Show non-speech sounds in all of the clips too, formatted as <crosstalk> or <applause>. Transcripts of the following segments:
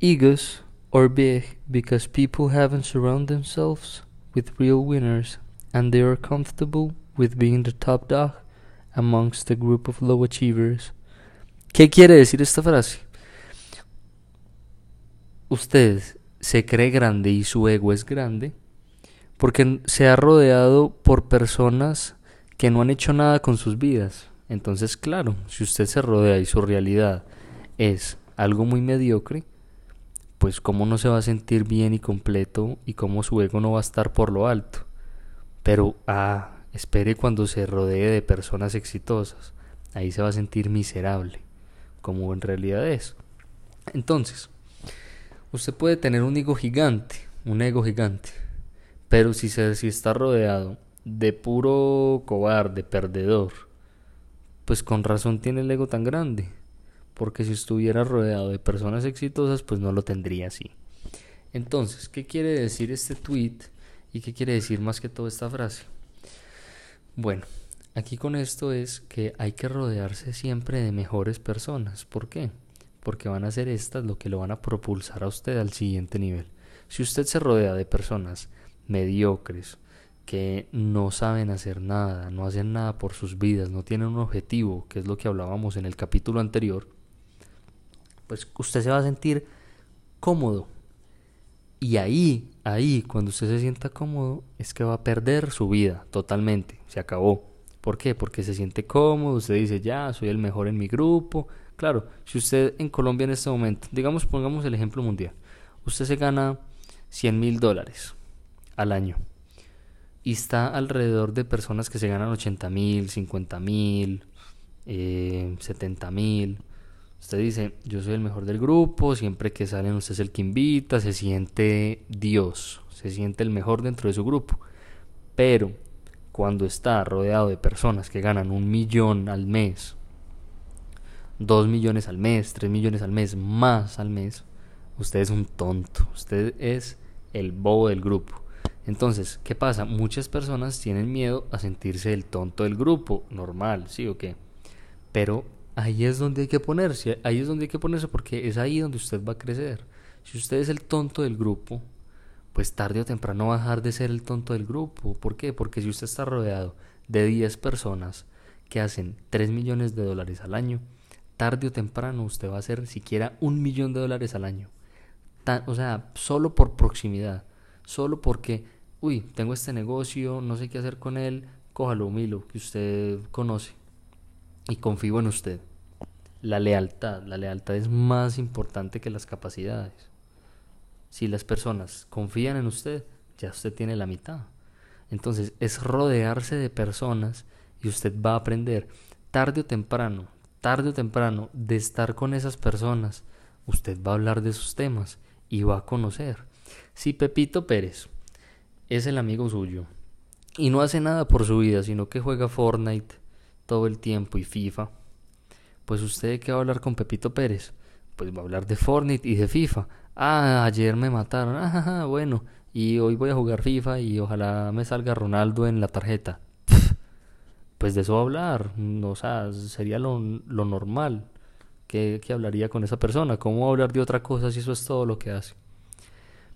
egos are big because people haven't surrounded themselves with real winners and they are comfortable with being the top dog amongst a group of low achievers. ¿Qué quiere decir esta frase? Usted se cree grande y su ego es grande porque se ha rodeado por personas que no han hecho nada con sus vidas. Entonces, claro, si usted se rodea y su realidad es algo muy mediocre, pues cómo no se va a sentir bien y completo y cómo su ego no va a estar por lo alto. Pero, ah, espere cuando se rodee de personas exitosas. Ahí se va a sentir miserable, como en realidad es. Entonces, usted puede tener un ego gigante, un ego gigante, pero si, se, si está rodeado de puro cobarde, perdedor, pues con razón tiene el ego tan grande. Porque si estuviera rodeado de personas exitosas, pues no lo tendría así. Entonces, ¿qué quiere decir este tweet? ¿Y qué quiere decir más que todo esta frase? Bueno, aquí con esto es que hay que rodearse siempre de mejores personas. ¿Por qué? Porque van a ser estas lo que lo van a propulsar a usted al siguiente nivel. Si usted se rodea de personas mediocres, que no saben hacer nada, no hacen nada por sus vidas, no tienen un objetivo, que es lo que hablábamos en el capítulo anterior, pues usted se va a sentir cómodo. Y ahí, ahí, cuando usted se sienta cómodo, es que va a perder su vida totalmente, se acabó. ¿Por qué? Porque se siente cómodo, usted dice, ya, soy el mejor en mi grupo. Claro, si usted en Colombia en este momento, digamos, pongamos el ejemplo mundial, usted se gana 100 mil dólares al año y está alrededor de personas que se ganan 80 mil, 50 mil, eh, 70 mil. Usted dice, yo soy el mejor del grupo, siempre que salen usted es el que invita, se siente Dios, se siente el mejor dentro de su grupo. Pero cuando está rodeado de personas que ganan un millón al mes, dos millones al mes, tres millones al mes, más al mes, usted es un tonto, usted es el bobo del grupo. Entonces, ¿qué pasa? Muchas personas tienen miedo a sentirse el tonto del grupo, normal, ¿sí o qué? Pero ahí es donde hay que ponerse, ahí es donde hay que ponerse porque es ahí donde usted va a crecer. Si usted es el tonto del grupo, pues tarde o temprano va a dejar de ser el tonto del grupo. ¿Por qué? Porque si usted está rodeado de 10 personas que hacen 3 millones de dólares al año, tarde o temprano usted va a hacer siquiera un millón de dólares al año. o sea, solo por proximidad, solo porque uy, tengo este negocio, no sé qué hacer con él, cójalo, Milo, que usted conoce. Y confío en usted. La lealtad, la lealtad es más importante que las capacidades. Si las personas confían en usted, ya usted tiene la mitad. Entonces es rodearse de personas y usted va a aprender tarde o temprano, tarde o temprano, de estar con esas personas. Usted va a hablar de sus temas y va a conocer. Si Pepito Pérez es el amigo suyo y no hace nada por su vida, sino que juega Fortnite todo el tiempo y FIFA, pues usted qué va a hablar con Pepito Pérez? Pues va a hablar de Fortnite y de FIFA. Ah, ayer me mataron. <laughs> Ah, bueno, y hoy voy a jugar FIFA y ojalá me salga Ronaldo en la tarjeta. <laughs> Pues de eso va a hablar. O sea, sería lo, lo normal que, que hablaría con esa persona. ¿Cómo hablar de otra cosa si eso es todo lo que hace?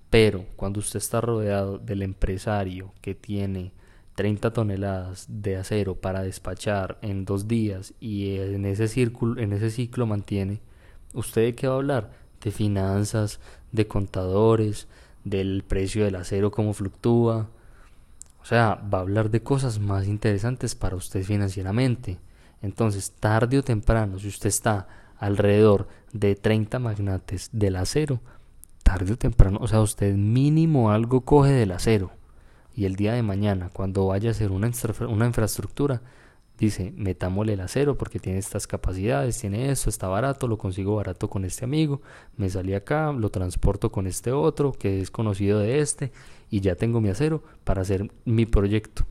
Pero cuando usted está rodeado del empresario que tiene 30 toneladas de acero para despachar en dos días y en ese, círculo, en ese ciclo mantiene, ¿usted de qué va a hablar? De finanzas, de contadores, del precio del acero, cómo fluctúa. O sea, va a hablar de cosas más interesantes para usted financieramente. Entonces, tarde o temprano, si usted está alrededor de 30 magnates del acero, tarde o temprano, o sea, usted mínimo algo coge del acero. Y el día de mañana, cuando vaya a hacer una, una infraestructura, dice, metámosle el acero porque tiene estas capacidades, tiene esto, está barato, lo consigo barato con este amigo, me salí acá, lo transporto con este otro que es conocido de este y ya tengo mi acero para hacer mi proyecto.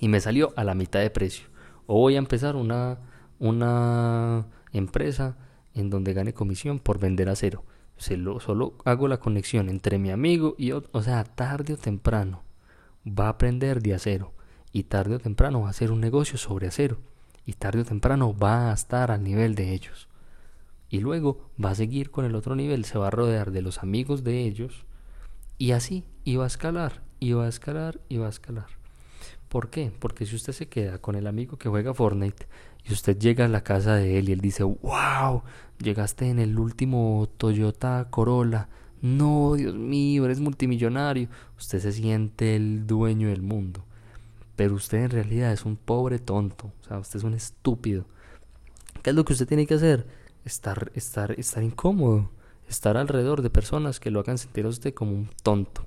Y me salió a la mitad de precio. O voy a empezar una, una empresa en donde gane comisión por vender acero solo hago la conexión entre mi amigo y otro, o sea, tarde o temprano va a aprender de acero y tarde o temprano va a hacer un negocio sobre acero y tarde o temprano va a estar al nivel de ellos. Y luego va a seguir con el otro nivel, se va a rodear de los amigos de ellos y así iba a escalar, iba a escalar, iba a escalar. ¿Por qué? Porque si usted se queda con el amigo que juega Fortnite y usted llega a la casa de él y él dice, wow, llegaste en el último Toyota Corolla, no, Dios mío, eres multimillonario, usted se siente el dueño del mundo. Pero usted en realidad es un pobre tonto, o sea, usted es un estúpido. ¿Qué es lo que usted tiene que hacer? Estar, estar, estar incómodo, estar alrededor de personas que lo hagan sentir a usted como un tonto.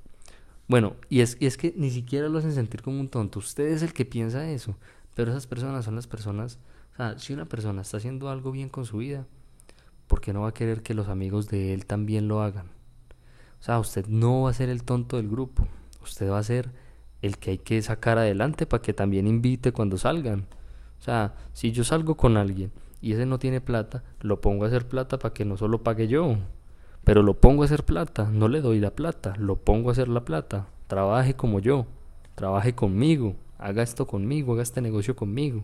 Bueno, y es, y es que ni siquiera lo hacen sentir como un tonto, usted es el que piensa eso, pero esas personas son las personas, o sea, si una persona está haciendo algo bien con su vida, ¿por qué no va a querer que los amigos de él también lo hagan? O sea, usted no va a ser el tonto del grupo, usted va a ser el que hay que sacar adelante para que también invite cuando salgan. O sea, si yo salgo con alguien y ese no tiene plata, lo pongo a hacer plata para que no solo pague yo, pero lo pongo a hacer plata, no le doy la plata, lo pongo a hacer la plata. Trabaje como yo, trabaje conmigo, haga esto conmigo, haga este negocio conmigo.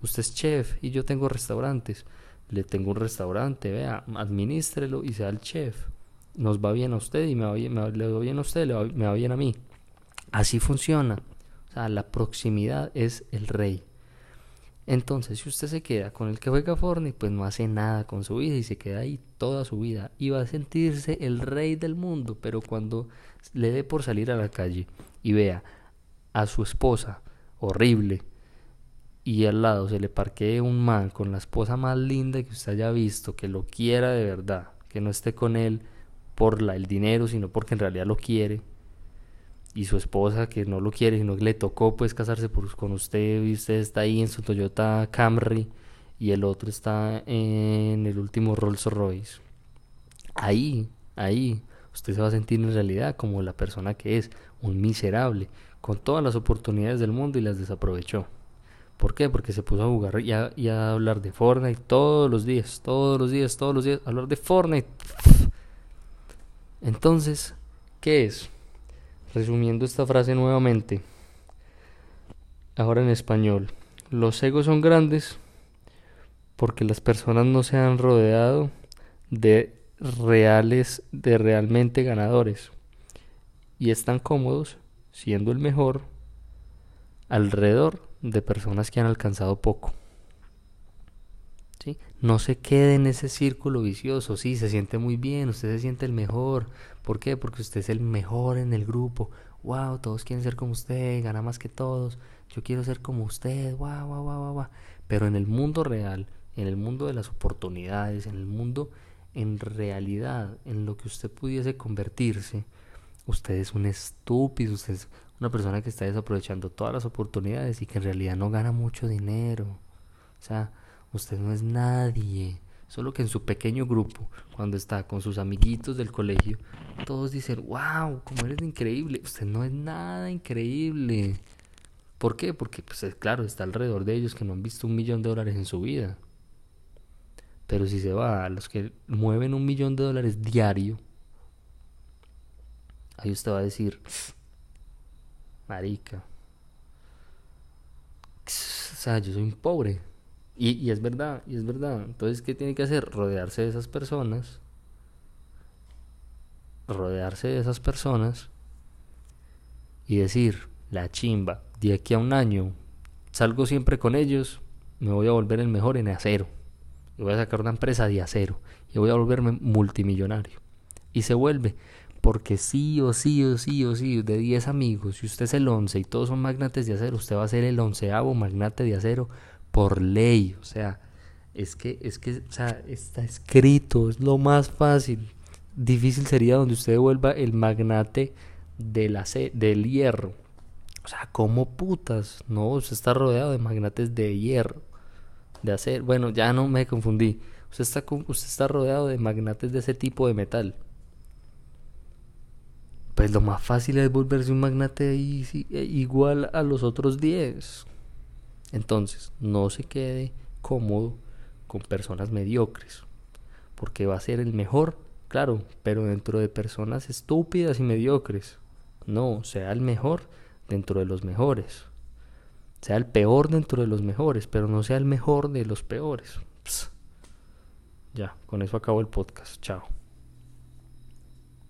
Usted es chef y yo tengo restaurantes. Le tengo un restaurante, vea, administrelo y sea el chef. Nos va bien a usted y me va bien, le va bien a usted, le me va bien a mí. Así funciona. O sea, la proximidad es el rey. Entonces, si usted se queda con el que juega Fortnite, pues no hace nada con su vida y se queda ahí toda su vida y va a sentirse el rey del mundo. Pero cuando le dé por salir a la calle y vea a su esposa horrible y al lado se le parquee un man con la esposa más linda que usted haya visto, que lo quiera de verdad, que no esté con él por la, el dinero, sino porque en realidad lo quiere, y su esposa que no lo quiere, sino que le tocó pues casarse con usted y usted está ahí en su Toyota Camry y el otro está en el último Rolls Royce. Ahí, ahí, usted se va a sentir en realidad como la persona que es, un miserable, con todas las oportunidades del mundo y las desaprovechó. ¿Por qué? Porque se puso a jugar y a, y a hablar de Fortnite todos los días, todos los días, todos los días, hablar de Fortnite. Entonces, ¿qué es? Resumiendo esta frase nuevamente, ahora en español, los egos son grandes porque las personas no se han rodeado de reales, de realmente ganadores y están cómodos siendo el mejor alrededor de personas que han alcanzado poco. No se quede en ese círculo vicioso, sí, se siente muy bien, usted se siente el mejor, ¿Por qué? Porque usted es el mejor en el grupo. Wow, todos quieren ser como usted, gana más que todos. Yo quiero ser como usted. Wow, wow, wow, wow. Pero en el mundo real, en el mundo de las oportunidades, en el mundo en realidad, en lo que usted pudiese convertirse, usted es un estúpido, usted es una persona que está desaprovechando todas las oportunidades y que en realidad no gana mucho dinero. O sea, usted no es nadie. Solo que en su pequeño grupo, cuando está con sus amiguitos del colegio, todos dicen, wow, cómo eres increíble. Usted no es nada increíble. ¿Por qué? Porque, pues claro, está alrededor de ellos que no han visto un millón de dólares en su vida. Pero si se va a los que mueven un millón de dólares diario, ahí usted va a decir, marica, o sea, yo soy un pobre. Y, es verdad, y es verdad. Entonces, ¿qué tiene que hacer? Rodearse de esas personas. Rodearse de esas personas. Y decir, la chimba, de aquí a un año, salgo siempre con ellos, me voy a volver el mejor en acero. Y voy a sacar una empresa de acero. Y voy a volverme multimillonario. Y se vuelve. Porque sí o sí o sí o sí, de 10 amigos, si usted es el 11 y todos son magnates de acero, usted va a ser el onceavo magnate de acero por ley, o sea, es que, es que, está escrito, es lo más fácil. Difícil sería donde usted vuelva el magnate de la del hierro. O sea, ¿cómo putas? No, usted está rodeado de magnates de hierro, de acero. Bueno, ya no me confundí. Usted está, usted está rodeado de magnates de ese tipo de metal. Pues lo más fácil es volverse un magnate igual a los otros 10. Entonces, no se quede cómodo con personas mediocres, porque va a ser el mejor, claro, pero dentro de personas estúpidas y mediocres. No, sea el mejor dentro de los mejores. Sea el peor dentro de los mejores, pero no sea el mejor de los peores. Ya, con eso acabo el podcast. Chao.